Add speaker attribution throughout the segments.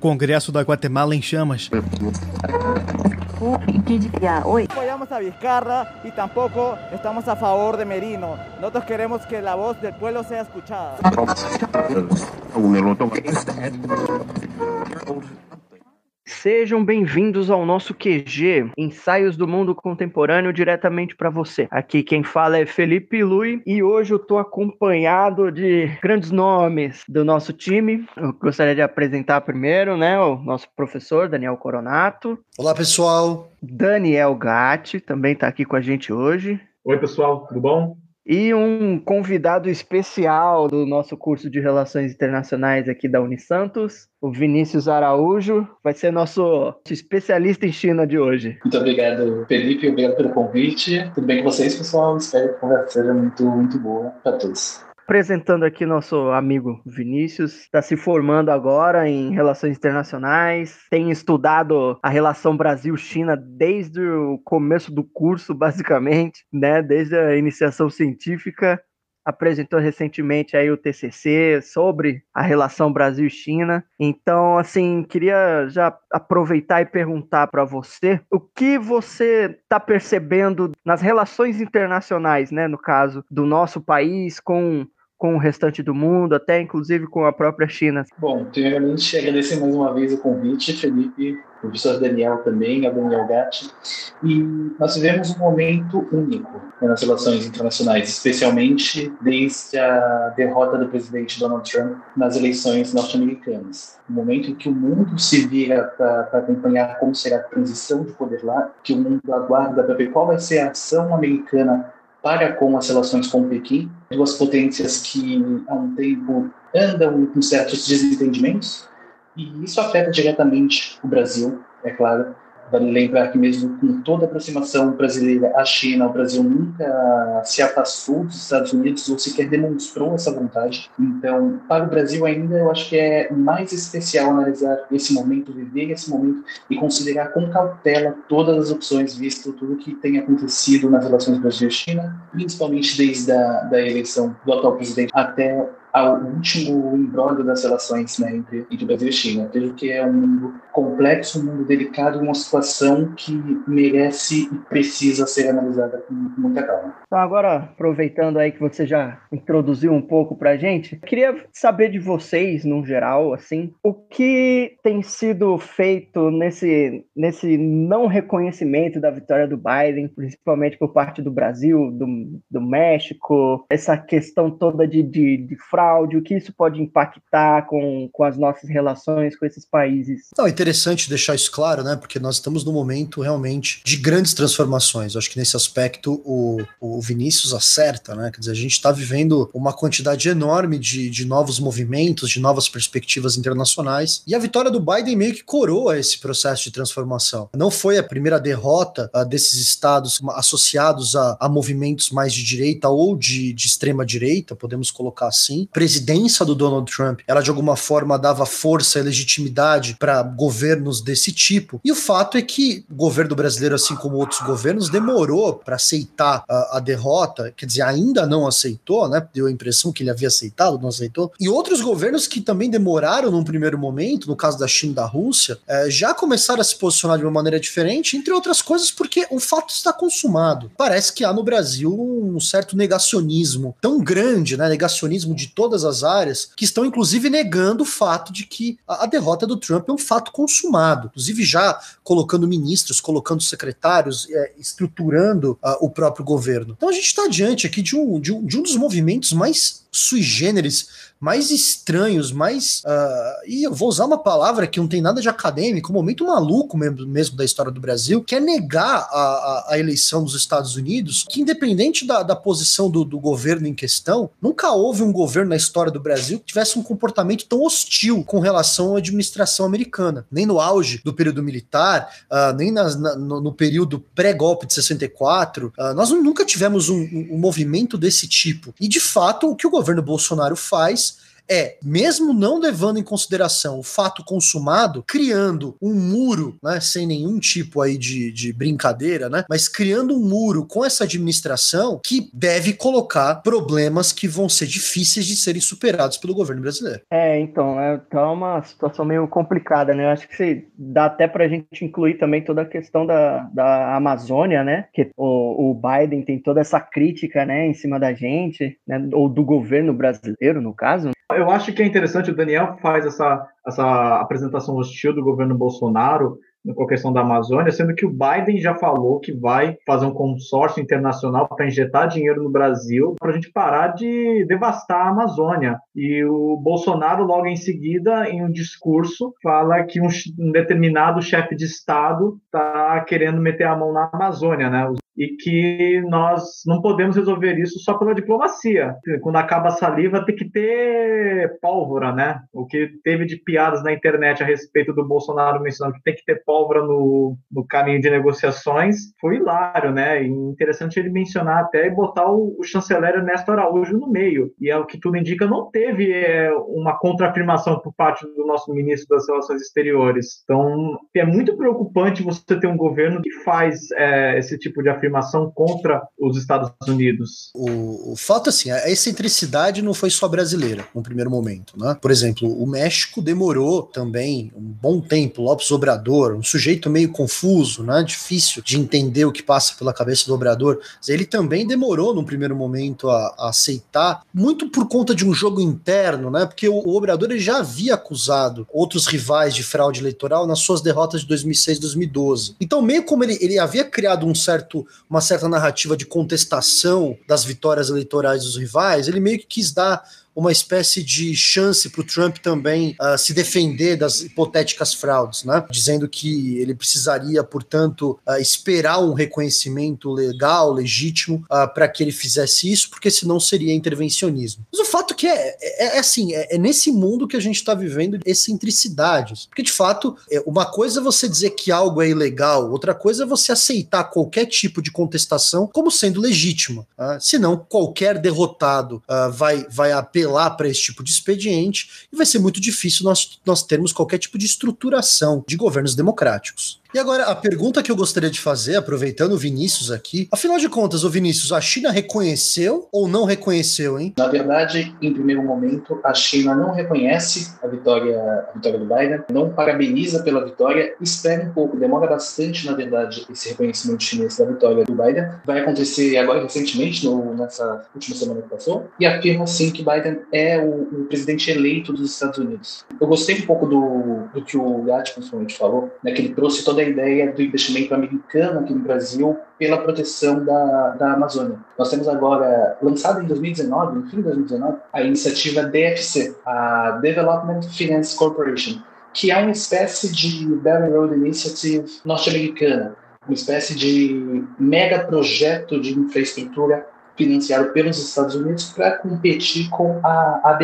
Speaker 1: Congresso da Guatemala em chamas.
Speaker 2: apoyamos a Vizcarra y tampoco estamos a favor de Merino. Nosotros queremos que la voz del pueblo sea escuchada.
Speaker 3: Sejam bem-vindos ao nosso QG, Ensaios do Mundo Contemporâneo, diretamente para você. Aqui quem fala é Felipe Lui e hoje eu estou acompanhado de grandes nomes do nosso time. Eu gostaria de apresentar primeiro, né, o nosso professor Daniel Coronato.
Speaker 4: Olá, pessoal.
Speaker 3: Daniel Gatti também está aqui com a gente hoje.
Speaker 5: Oi, pessoal, tudo bom?
Speaker 3: E um convidado especial do nosso curso de Relações Internacionais aqui da Unisantos, o Vinícius Araújo, vai ser nosso especialista em China de hoje.
Speaker 6: Muito obrigado, Felipe, obrigado pelo convite. Tudo bem com vocês, pessoal? Espero que a conversa seja muito, muito boa para todos.
Speaker 3: Apresentando aqui nosso amigo Vinícius, está se formando agora em relações internacionais, tem estudado a relação Brasil-China desde o começo do curso, basicamente, né? Desde a iniciação científica. Apresentou recentemente aí o TCC sobre a relação Brasil-China. Então, assim, queria já aproveitar e perguntar para você o que você está percebendo nas relações internacionais, né? No caso do nosso país com com o restante do mundo, até inclusive com a própria China?
Speaker 6: Bom, primeiramente agradecer mais uma vez o convite, Felipe, professor Daniel também, a Daniel Gatti, e nós vivemos um momento único nas relações internacionais, especialmente desde a derrota do presidente Donald Trump nas eleições norte-americanas. Um momento em que o mundo se vira para acompanhar como será a transição de poder lá, que o mundo aguarda para ver qual vai ser a ação americana para com as relações com Pequim, duas potências que há um tempo andam com certos desentendimentos, e isso afeta diretamente o Brasil, é claro, Vale lembrar que mesmo com toda a aproximação brasileira à China, o Brasil nunca se afastou dos Estados Unidos ou sequer demonstrou essa vontade. Então, para o Brasil ainda, eu acho que é mais especial analisar esse momento, viver esse momento e considerar com cautela todas as opções, visto tudo que tem acontecido nas relações Brasil-China, principalmente desde a da eleição do atual presidente até ao último imbróglio das relações né, entre, entre Brasil e China. Vejo que é um mundo complexo, um mundo delicado, uma situação que merece e precisa ser analisada com, muita calma.
Speaker 3: Então agora, aproveitando aí que você já introduziu um pouco para a gente, queria saber de vocês, no geral, assim, o que tem sido feito nesse, nesse não reconhecimento da vitória do Biden, principalmente por parte do Brasil, do, do México, essa questão toda de, de, de fraude o que isso pode impactar com, com as nossas relações com esses países.
Speaker 4: Não, interessante deixar isso claro, né? Porque nós estamos num momento realmente de grandes transformações. Eu acho que nesse aspecto o, o Vinícius acerta, né? Quer dizer, a gente está vivendo uma quantidade enorme de, de novos movimentos, de novas perspectivas internacionais. E a vitória do Biden meio que coroa esse processo de transformação. Não foi a primeira derrota uh, desses estados associados a, a, movimentos mais de direita ou de, de extrema direita, podemos colocar assim presidência do Donald Trump, ela de alguma forma dava força e legitimidade para desse tipo. E o fato é que o governo brasileiro, assim como outros governos, demorou para aceitar a, a, derrota, quer dizer, ainda não aceitou, né? Deu a impressão que ele havia aceitado, não aceitou. E outros governos que também demoraram num primeiro momento, no caso da China e da Rússia, é, já começaram a se posicionar de uma maneira diferente, entre outras coisas porque o fato está consumado. Parece que há no Brasil um certo negacionismo tão grande, né? Negacionismo de todas as áreas, que estão inclusive negando o fato de que a, a derrota do Trump é um fato consumado, inclusive já colocando ministros, colocando secretários, é, estruturando uh, o próprio governo. Então a gente está diante aqui de um, de um, de um dos movimentos mais sui generis mais estranhos, mais. Uh, e eu vou usar uma palavra que não tem nada de acadêmico, um momento maluco mesmo, mesmo da história do Brasil, que é negar a, a, a eleição dos Estados Unidos, que independente da, da posição do, do, governo em questão, nunca houve um governo na história do Brasil que tivesse um comportamento tão hostil com relação à administração americana. Nem no auge do período militar, uh, nem nas, na, no, no, período pré-golpe de 64, uh, nós nunca tivemos um, um movimento desse tipo. E de fato, o que o governo Bolsonaro faz é, mesmo não levando em consideração o fato consumado, criando um muro, né, sem nenhum tipo aí de, de brincadeira, né, mas criando um muro com essa administração que deve colocar problemas que vão ser difíceis de serem superados pelo governo brasileiro.
Speaker 3: É, então, é tá uma situação meio complicada, né? Eu acho que dá até para a gente incluir também toda a questão da, da Amazônia, né? Que o, o Biden tem toda essa crítica, né, em cima da gente, né, ou do governo brasileiro, no caso.
Speaker 5: Eu acho que é interessante, o Daniel faz essa, essa apresentação hostil do governo Bolsonaro, com a questão da Amazônia, sendo que o Biden já falou que vai fazer um consórcio internacional para injetar dinheiro no Brasil para a gente parar de devastar a Amazônia. E o Bolsonaro, logo em seguida, em um discurso, fala que um, determinado chefe de Estado está querendo meter a mão na Amazônia, né? E que nós não podemos resolver isso só pela diplomacia. Quando acaba a saliva, tem que ter pólvora, né? O que teve de piadas na internet a respeito do Bolsonaro mencionando que tem que ter pólvora no, no caminho de negociações foi hilário, né? E interessante ele mencionar até e botar o, o chanceler Ernesto Araújo no meio. E é o que tudo indica, não teve é, uma contraafirmação por parte do nosso ministro das Relações Exteriores. Então, é muito preocupante você ter um governo que faz é, esse tipo de afirmação afirmação contra os Estados Unidos.
Speaker 4: O, o fato assim, a excentricidade não foi só brasileira no primeiro momento, né? Por exemplo, o México demorou também um bom tempo, Lopes Obrador, um sujeito meio confuso, né? Difícil de entender o que passa pela cabeça do Obrador. Ele também demorou no primeiro momento a, a aceitar, muito por conta de um jogo interno, né? Porque o, o Obrador ele já havia acusado outros rivais de fraude eleitoral nas suas derrotas de 2006 e 2012. Então, meio como ele, ele havia criado um certo uma certa narrativa de contestação das vitórias eleitorais dos rivais, ele meio que quis dar uma espécie de chance para o Trump também uh, se defender das hipotéticas fraudes, né? dizendo que ele precisaria, portanto, uh, esperar um reconhecimento legal, legítimo, uh, ah, para que ele fizesse isso, porque senão seria intervencionismo. Mas o fato que é, é, é assim, é, é, nesse mundo que a gente está vivendo excentricidades, porque de fato, é, uma coisa é você dizer que algo é ilegal, outra coisa é você aceitar qualquer tipo de contestação como sendo legítima, senão qualquer derrotado vai, vai apelar apelar para esse tipo de expediente e vai ser muito difícil nós, nós termos qualquer tipo de estruturação de governos democráticos. E agora, a pergunta que eu gostaria de fazer, aproveitando o Vinícius aqui, afinal de contas, o Vinícius, a China reconheceu ou não reconheceu, hein?
Speaker 6: Na verdade, em primeiro momento, a China não reconhece a vitória, a vitória do Biden, não parabeniza pela vitória, espera um pouco, demora bastante, na verdade, esse reconhecimento chinês da vitória do Biden. Vai acontecer agora, recentemente, no, nessa última semana que passou, e afirma sim que Biden é o, o presidente eleito dos Estados Unidos. Eu gostei um pouco do, do que o Gatti, principalmente, falou, né, que ele trouxe toda a ideia do investimento americano aqui no Brasil pela proteção da, da Amazônia. Nós temos agora, lançado em 2019, no fim de 2019, a iniciativa DFC, a Development Finance Corporation, que é uma espécie de Belt and Road Initiative norte-americana, uma espécie de mega projeto de infraestrutura financiado pelos Estados Unidos para competir com a, a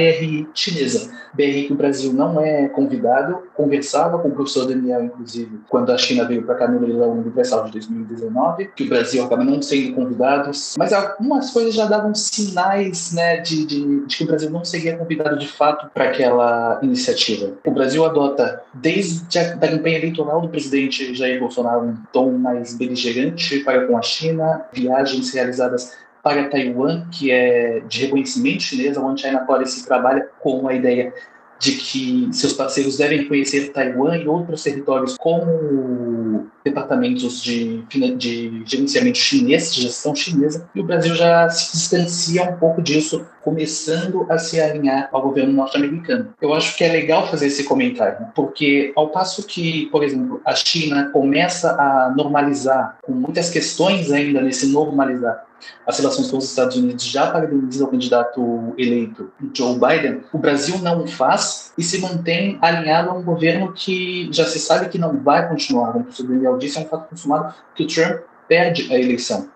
Speaker 6: chinesa. BRI que o Brasil não é convidado, conversava com o professor Daniel, inclusive, quando a China veio para cá no leilão universal de 2019, que o Brasil acaba não sendo convidado, mas algumas coisas já davam sinais né, de, de, de que o Brasil não seria convidado de fato para aquela iniciativa. O Brasil adota, desde a da campanha eleitoral do presidente Jair Bolsonaro, um tom mais beligerante para com a China, viagens realizadas para Taiwan, que é de reconhecimento chinês, a One China Policy trabalha com a ideia de que seus parceiros devem conhecer Taiwan e outros territórios como departamentos de, de gerenciamento chinês, de gestão chinesa, e o Brasil já se distancia um pouco disso, começando a se alinhar ao governo norte-americano. Eu acho que é legal fazer esse comentário, porque ao passo que, por exemplo, a China começa a normalizar, com muitas questões ainda nesse normalizar, as relações com os Estados Unidos já parabenizam o candidato eleito Joe Biden, o Brasil não faz e se mantém alinhado a um governo que já se sabe que não vai continuar. Como o Daniel disse, é um fato consumado que o Trump perde a eleição.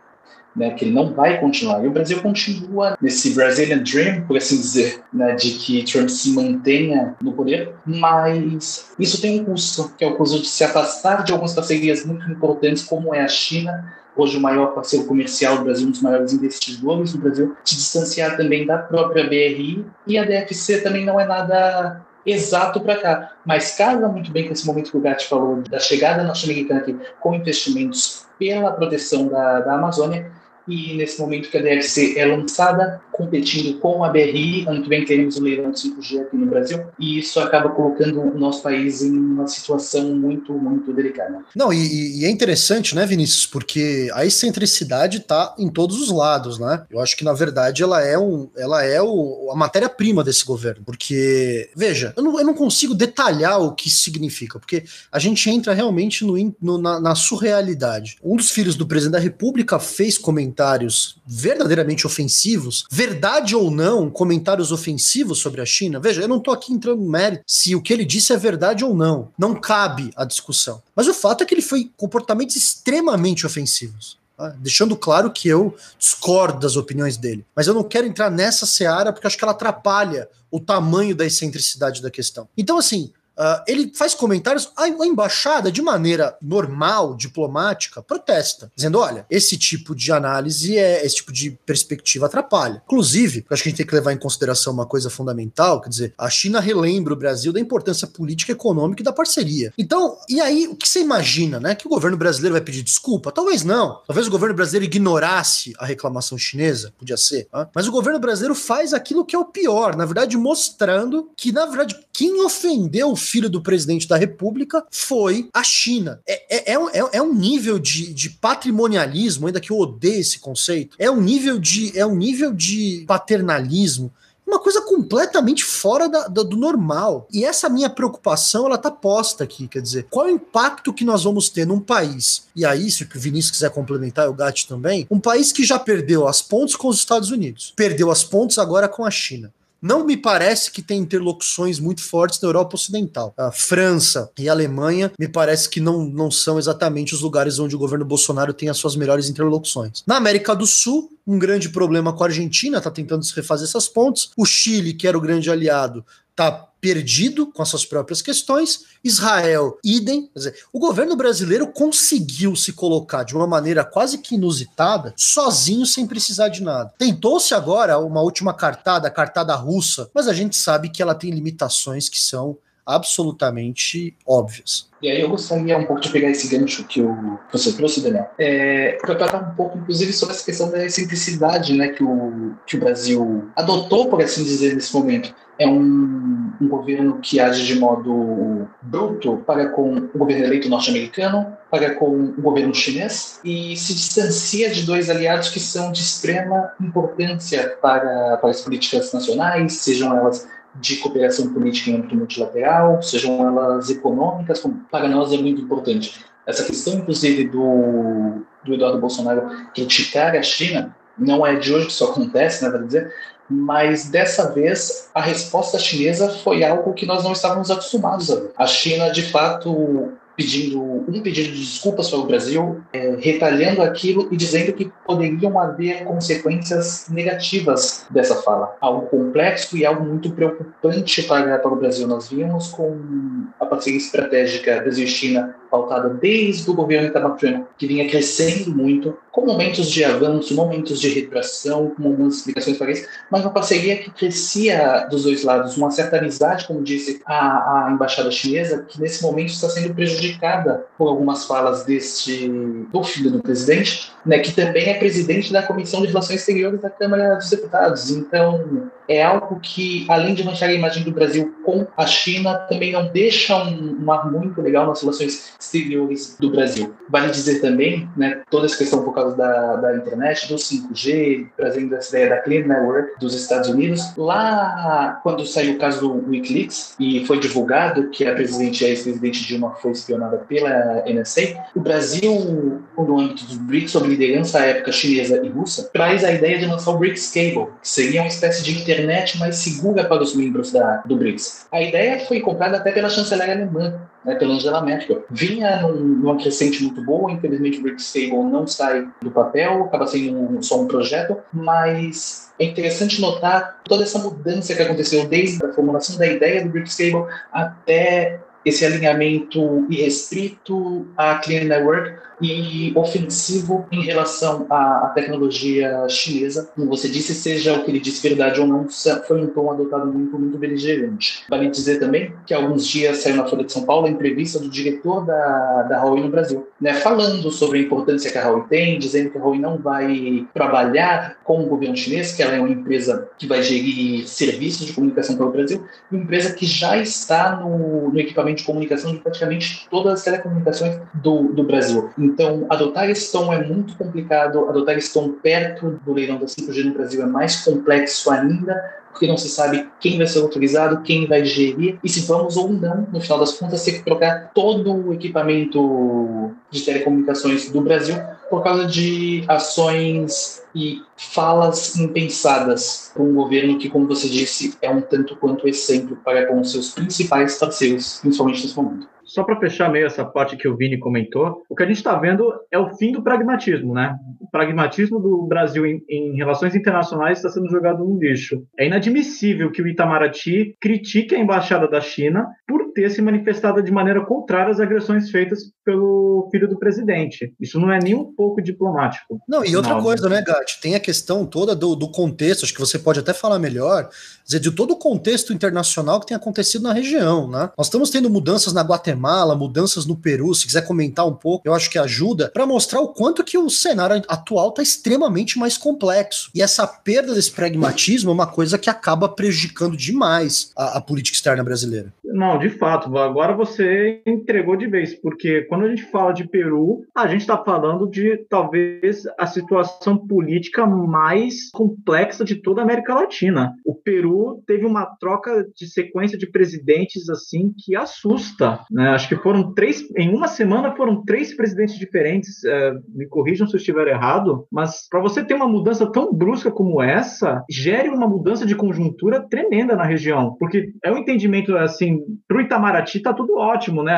Speaker 6: né, que ele não vai continuar. E o Brasil continua nesse Brazilian Dream, por assim dizer, né, de que Trump se mantenha no poder, mas isso tem um custo, que é o custo de se afastar de algumas parcerias muito importantes, como é a China, hoje o maior parceiro comercial do Brasil, um dos maiores investidores do Brasil, se distanciar também da própria BRI, e a DFC também não é nada exato para cá, mas casa muito bem com esse momento que o Gatti falou da chegada norte-americana aqui com investimentos pela proteção da, da Amazônia e nesse momento que a DLC é lançada, competindo com a BRI, ano que vem teremos o leilão de 5G aqui no Brasil, e isso acaba colocando o nosso país em uma situação muito, muito delicada.
Speaker 4: Não, e, e é interessante, né, Vinícius, porque a excentricidade está em todos os lados, né? Eu acho que, na verdade, ela é, um, ela é o, a matéria-prima desse governo, porque, veja, eu não, eu não consigo detalhar o que isso significa, porque a gente entra realmente no, no na, na surrealidade. Um dos filhos do presidente da República fez comentário comentários verdadeiramente ofensivos, verdade ou não, comentários ofensivos sobre a China. Veja, eu não estou aqui entrando no mérito se o que ele disse é verdade ou não. Não cabe a discussão. Mas o fato é que ele foi comportamentos extremamente ofensivos. Tá? Deixando claro que eu discordo das opiniões dele. Mas eu não quero entrar nessa seara porque acho que ela atrapalha o tamanho da excentricidade da questão. Então, assim, Uh, ele faz comentários, a, embaixada, de maneira normal, diplomática, protesta, dizendo: olha, esse tipo de análise, é esse tipo de perspectiva atrapalha. Inclusive, acho que a gente tem que levar em consideração uma coisa fundamental: quer dizer, a China relembra o Brasil da importância política, econômica e da parceria. Então, e aí, o que você imagina, né? Que o governo brasileiro vai pedir desculpa? Talvez não. Talvez o governo brasileiro ignorasse a reclamação chinesa, podia ser. Né? Mas o governo brasileiro faz aquilo que é o pior, na verdade, mostrando que, na verdade, quem ofendeu o filho do presidente da República foi a China. É, é, é, é um nível de, de patrimonialismo, ainda que eu odeie esse conceito, é um nível de, é um nível de paternalismo uma coisa completamente fora da, da, do normal. E essa minha preocupação, ela tá posta aqui, quer dizer, qual é o impacto que nós vamos ter num país, e aí, se o Vinícius quiser complementar, o Gatti também, um país que já perdeu as pontes com os Estados Unidos, perdeu as pontes agora com a China não me parece que tem interlocuções muito fortes na Europa Ocidental. A França e a Alemanha me parece que não, não são exatamente os lugares onde o governo Bolsonaro tem as suas melhores interlocuções. Na América do Sul, um grande problema com a Argentina, está tentando se refazer essas pontes. O Chile, que era o grande aliado, está perdido com as suas próprias questões. Israel, idem. Dizer, o governo brasileiro conseguiu se colocar de uma maneira quase que inusitada, sozinho, sem precisar de nada. Tentou-se agora uma última cartada, a cartada russa, mas a gente sabe que ela tem limitações que são absolutamente óbvias.
Speaker 6: E aí eu gostaria um pouco de pegar esse gancho que, o, que você trouxe, Daniel, é, para tratar um pouco, inclusive, sobre essa questão da simplicidade né, que, o, que o Brasil adotou, por assim dizer, nesse momento é um, um, governo que age de modo bruto para com o governo eleito norte-americano, para com o governo chinês e se distancia de dois aliados que são de extrema importância para, para as políticas nacionais, sejam elas de cooperação política em âmbito multilateral, sejam elas econômicas, para nós é muito importante. Essa questão, inclusive, do, do Eduardo Bolsonaro criticar a China, não é de hoje que isso acontece, né, para dizer, mas dessa vez a resposta chinesa foi algo que nós não estávamos acostumados a ver. A China, de fato, pedindo um pedido de desculpas para o Brasil, é, retalhando aquilo e dizendo que poderiam haver consequências negativas dessa fala. Algo complexo e algo muito preocupante para, para o Brasil. Nós vimos com a parceria estratégica Brasil-China pautada desde o governo Itamar que vinha crescendo muito, com momentos de avanço, momentos de retração, com algumas explicações para isso, mas uma parceria que crescia dos dois lados, uma certa amizade, como disse a, a embaixada chinesa, que nesse momento está sendo prejudicada por algumas falas deste do filho do presidente, né, que também é presidente da Comissão de Relações Exteriores da Câmara dos Deputados. Então, é algo que, além de manchar a imagem do Brasil com a China, também não deixa um, ar muito legal nas relações exteriores do Brasil. Vale dizer também, né, toda essa questão por causa da, da internet, do 5G, trazendo essa ideia da Clean Network dos Estados Unidos. Lá, quando saiu o caso do Wikileaks e foi divulgado que a presidente, a ex-presidente Dilma foi espionada pela NSA, o Brasil, no âmbito dos BRICS, sob liderança à época chinesa e russa, traz a ideia de lançar o BRICS Cable, que seria uma espécie de internet mais segura para os membros da, do BRICS. A ideia foi comprada até pela chanceler alemã, né, pela Angela Merkel. Vinha num, numa crescente muito boa, infelizmente o BRICS Stable não sai do papel, acaba sendo um, só um projeto, mas é interessante notar toda essa mudança que aconteceu desde a formulação da ideia do BRICS Stable até esse alinhamento irrestrito à Clean Network e ofensivo em relação à, tecnologia chinesa. Como você disse, seja o que ele disse verdade ou não, foi um tom adotado muito, muito beligerante. Vale dizer também que alguns dias saiu na Folha de São Paulo a entrevista do diretor da, da Huawei no Brasil, né, falando sobre a importância que a Huawei tem, dizendo que a Huawei não vai trabalhar com o governo chinês, que ela é uma empresa que vai gerir serviços de comunicação para o Brasil, uma empresa que já está no, no equipamento de comunicação de praticamente todas as telecomunicações do, do Brasil. Então, adotar esse tom é muito complicado, adotar esse tom perto do leilão da 5G no Brasil é mais complexo ainda, porque não se sabe quem vai ser autorizado, quem vai gerir, e se vamos ou não, no final das contas, ter que trocar todo o equipamento de telecomunicações do Brasil por causa de ações e falas impensadas para um governo que, como você disse, é um tanto quanto excêntrico para com seus principais parceiros, principalmente nesse momento
Speaker 5: só para fechar meio essa parte que o Vini comentou, o que a gente está vendo é o fim do pragmatismo, né? O pragmatismo do Brasil em, em relações internacionais está sendo jogado no lixo. É inadmissível que o Itamaraty critique a embaixada da China por ter se manifestado de maneira contrária às agressões feitas pelo filho do presidente. Isso não é nem um pouco diplomático.
Speaker 4: Não, e outra coisa, né, Gatti? Tem a questão toda do, do contexto, acho que você pode até falar melhor, dizer, de todo o contexto internacional que tem acontecido na região, né? Nós estamos tendo mudanças na Guatemala, mudanças no Peru, se quiser comentar um pouco, eu acho que ajuda para mostrar o quanto que o cenário atual está extremamente mais complexo. E essa perda desse pragmatismo é uma coisa que acaba prejudicando demais a, a política externa brasileira.
Speaker 5: Não, de fato. Agora você entregou de vez, porque quando a gente fala de Peru, a gente está falando de talvez a situação política mais complexa de toda a América Latina. O Peru teve uma troca de sequência de presidentes assim que assusta. Né? Acho que foram três, em uma semana foram três presidentes diferentes. É, me corrijam se eu estiver errado, mas para você ter uma mudança tão brusca como essa, gere uma mudança de conjuntura tremenda na região, porque é um entendimento assim para o Itamaraty tá tudo ótimo, né?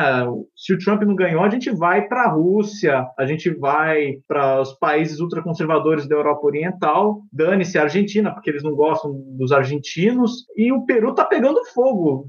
Speaker 5: Se o Trump não ganhou, a gente vai para a Rússia, a gente vai para os países ultraconservadores da Europa Oriental, dane-se a Argentina, porque eles não gostam dos argentinos, e o Peru tá pegando fogo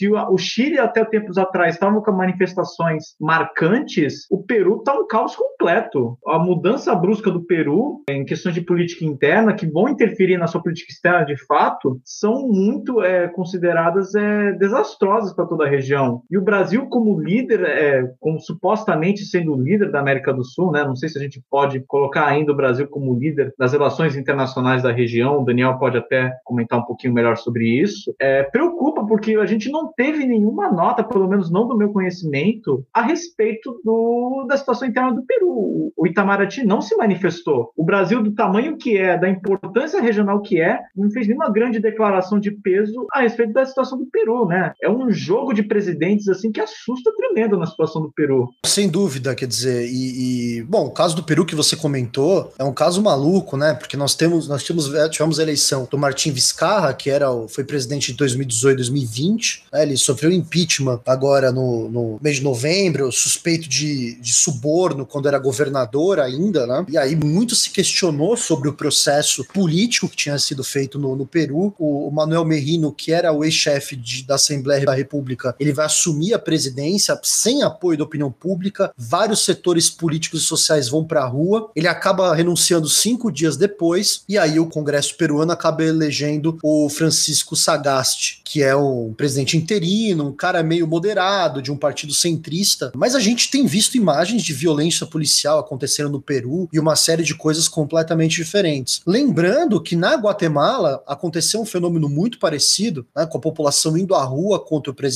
Speaker 5: se o Chile até tempos atrás estava com manifestações marcantes, o Peru está um caos completo. A mudança brusca do Peru em questões de política interna, que vão interferir na sua política externa de fato, são muito é, consideradas é, desastrosas para toda a região. E o Brasil, como líder, é, como supostamente sendo o líder da América do Sul, né? não sei se a gente pode colocar ainda o Brasil como líder das relações internacionais da região, o Daniel pode até comentar um pouquinho melhor sobre isso, é, preocupa porque a gente não teve nenhuma nota, pelo menos não do meu conhecimento, a respeito do, da situação interna do Peru. O Itamaraty não se manifestou. O Brasil, do tamanho que é, da importância regional que é, não fez nenhuma grande declaração de peso a respeito da situação do Peru, né? É um de presidentes assim que assusta tremendo na situação do Peru.
Speaker 4: Sem dúvida, quer dizer, e, e bom, o caso do Peru que você comentou é um caso maluco, né? Porque nós temos, nós tivemos, tivemos a eleição do Martim Vizcarra, que era foi presidente de 2018, 2020, né? Ele sofreu impeachment agora no, no mês de novembro, suspeito de, de suborno quando era governador ainda, né? E aí muito se questionou sobre o processo político que tinha sido feito no, no Peru. O, o Manuel Merino, que era o ex-chefe da Assembleia da República, ele vai assumir a presidência sem apoio da opinião pública. Vários setores políticos e sociais vão para a rua. Ele acaba renunciando cinco dias depois, e aí o Congresso peruano acaba elegendo o Francisco Sagasti, que é um presidente interino, um cara meio moderado, de um partido centrista. Mas a gente tem visto imagens de violência policial acontecendo no Peru e uma série de coisas completamente diferentes. Lembrando que na Guatemala aconteceu um fenômeno muito parecido, né, com a população indo à rua contra o presidente,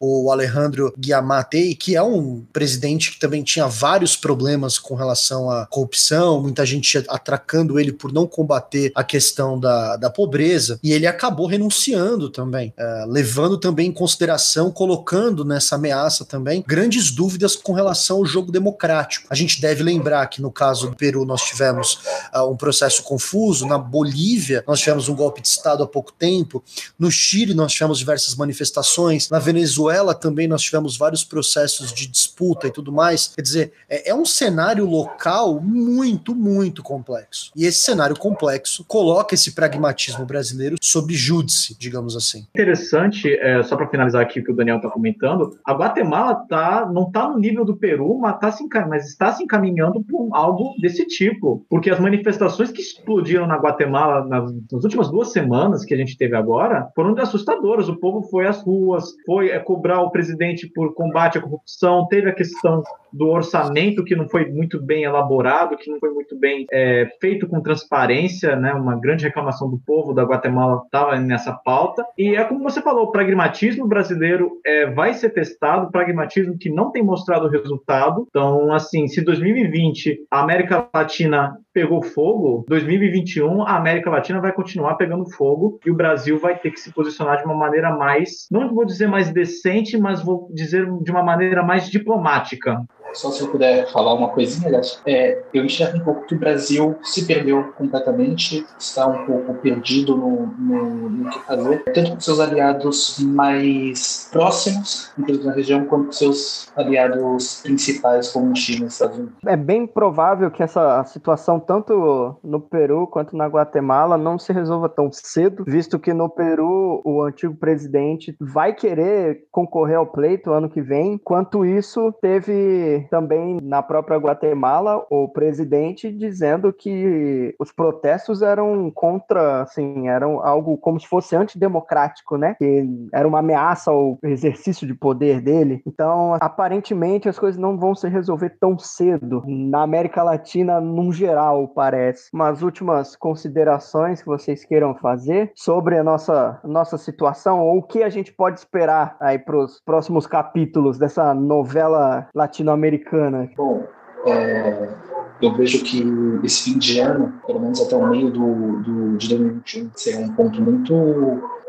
Speaker 4: o Alejandro Guiamatei, que é um presidente que também tinha vários problemas com relação à corrupção, muita gente atracando ele por não combater a questão da, da pobreza, e ele acabou renunciando também, uh, levando também também em consideração, colocando nessa ameaça também grandes dúvidas com relação ao jogo democrático. A gente deve lembrar que no caso do Peru nós tivemos uh, um processo confuso, na Bolívia nós tivemos um golpe de Estado há pouco tempo, no Chile nós tivemos diversas manifestações, na Venezuela também nós tivemos vários processos de disputa e tudo mais. Quer dizer, é, é um cenário local muito, muito complexo. E esse cenário complexo coloca esse pragmatismo brasileiro sob júdice, digamos assim.
Speaker 5: Interessante, é, só para finalizar aqui o que o Daniel está comentando, a Guatemala tá, não está no nível do Peru, mas, tá se, mas está se encaminhando para algo desse tipo, porque as manifestações que explodiram na Guatemala nas, nas, últimas duas semanas que a gente teve agora foram assustadoras. O povo foi às ruas, foi é, cobrar o presidente por combate à corrupção, teve a questão do orçamento que não foi muito bem elaborado, que não foi muito bem é, feito com transparência, né? Uma grande reclamação do povo da Guatemala estava nessa pauta. E é como você falou, o pragmatismo brasileiro é, vai ser testado, pragmatismo que não tem mostrado resultado. Então, assim, se 2020 a América Latina pegou fogo, 2021 a América Latina vai continuar pegando fogo e o Brasil vai ter que se posicionar de uma maneira mais, não vou dizer mais decente, mas vou dizer de uma maneira mais diplomática.
Speaker 6: Só se eu puder falar uma coisinha. É, eu enxergo um pouco que o Brasil se perdeu completamente, está um pouco perdido no, no, no que fazer, tanto com seus aliados mais próximos, inclusive na região, quanto com seus aliados principais, como China e Estados Unidos.
Speaker 3: É bem provável que essa situação, tanto no Peru quanto na Guatemala, não se resolva tão cedo, visto que no Peru o antigo presidente vai querer concorrer ao pleito ano que vem. Enquanto isso, teve também na própria Guatemala o presidente dizendo que os protestos eram contra, assim, eram algo como se fosse antidemocrático, né? Que era uma ameaça ao exercício de poder dele. Então, aparentemente, as coisas não vão se resolver tão cedo na América Latina, num geral, parece. Umas últimas considerações que vocês queiram fazer sobre a nossa, nossa situação ou o que a gente pode esperar aí para os próximos capítulos dessa novela latino-americana americana?
Speaker 6: Bom, é, eu vejo que esse fim de ano, pelo menos até o meio do, do, de 2021, será um ponto muito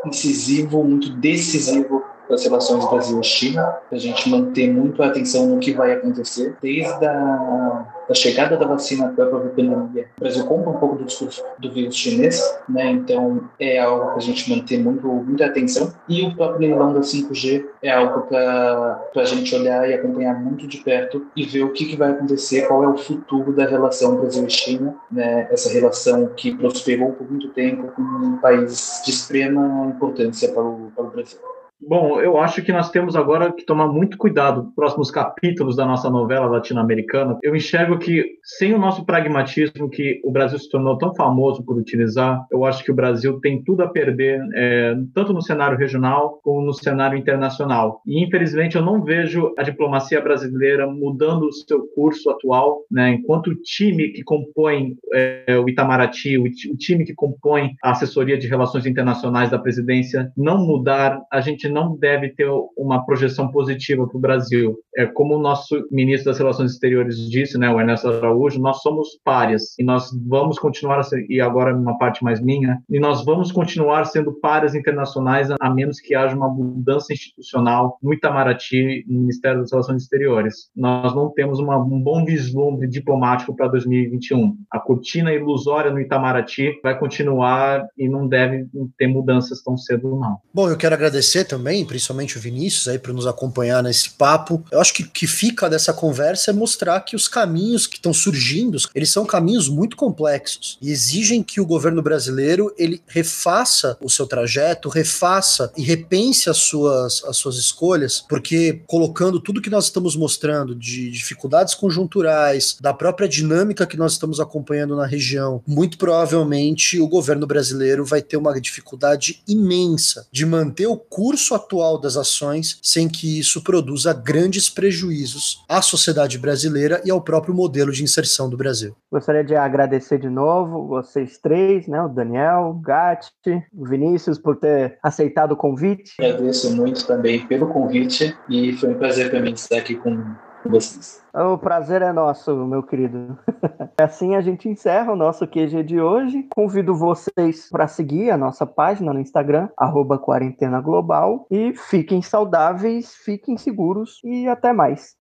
Speaker 6: incisivo, muito decisivo das relações Brasil-China, a gente manter muito a atenção no que vai acontecer, desde a da chegada da vacina para a própria pandemia. O Brasil compra um pouco do discurso do vírus chinês, né? Então é algo para a gente manter muito, muita atenção. E o próprio leilão da 5G é algo para a gente olhar e acompanhar muito de perto e ver o que, que vai acontecer, qual é o futuro da relação Brasil e China, né? Essa relação que prosperou por muito tempo com um país de extrema importância para o, para o Brasil.
Speaker 5: Bom, eu acho que nós temos agora que tomar muito cuidado nos próximos capítulos da nossa novela latino-americana. Eu enxergo que, sem o nosso pragmatismo, que o Brasil se tornou tão famoso por utilizar, eu acho que o Brasil tem tudo a perder, é, tanto no cenário regional como no cenário internacional. E, infelizmente, eu não vejo a diplomacia brasileira mudando o seu curso atual, né? enquanto o time que compõe é, o Itamaraty, o, o time que compõe a assessoria de relações internacionais da presidência, não mudar, a gente gente não deve ter uma projeção positiva para o Brasil. É como o nosso ministro das Relações Exteriores disse, né, o Ernesto Araújo, nós somos párias e nós vamos continuar e agora uma parte mais minha, e nós vamos continuar sendo párias internacionais a menos que haja uma mudança institucional no Itamaraty, no Ministério das Relações Exteriores. Nós não temos uma, um bom vislumbre diplomático para 2021. A cortina ilusória no Itamaraty vai continuar e não deve ter mudanças tão cedo, não.
Speaker 4: Bom, eu quero agradecer também também, principalmente o Vinícius, aí para nos acompanhar nesse papo. Eu acho que o que fica dessa conversa é mostrar que os caminhos que estão surgindo, eles são caminhos muito complexos e exigem que o governo brasileiro ele refaça o seu trajeto, refaça e repense as suas, as suas escolhas, porque colocando tudo que nós estamos mostrando de dificuldades conjunturais, da própria dinâmica que nós estamos acompanhando na região, muito provavelmente o governo brasileiro vai ter uma dificuldade imensa de manter o curso curso atual das ações sem que isso produza grandes prejuízos à sociedade brasileira e ao próprio modelo de inserção do Brasil.
Speaker 3: Gostaria de agradecer de novo vocês três, né, o Daniel, o Gatti, o Vinícius, por ter aceitado o convite.
Speaker 6: Agradeço muito também pelo convite e foi um prazer para mim estar aqui com com vocês.
Speaker 3: O prazer é nosso, meu querido. assim a gente encerra o nosso QG de hoje. Convido vocês para seguir a nossa página no Instagram, arroba Quarentena Global. E fiquem saudáveis, fiquem seguros e até mais.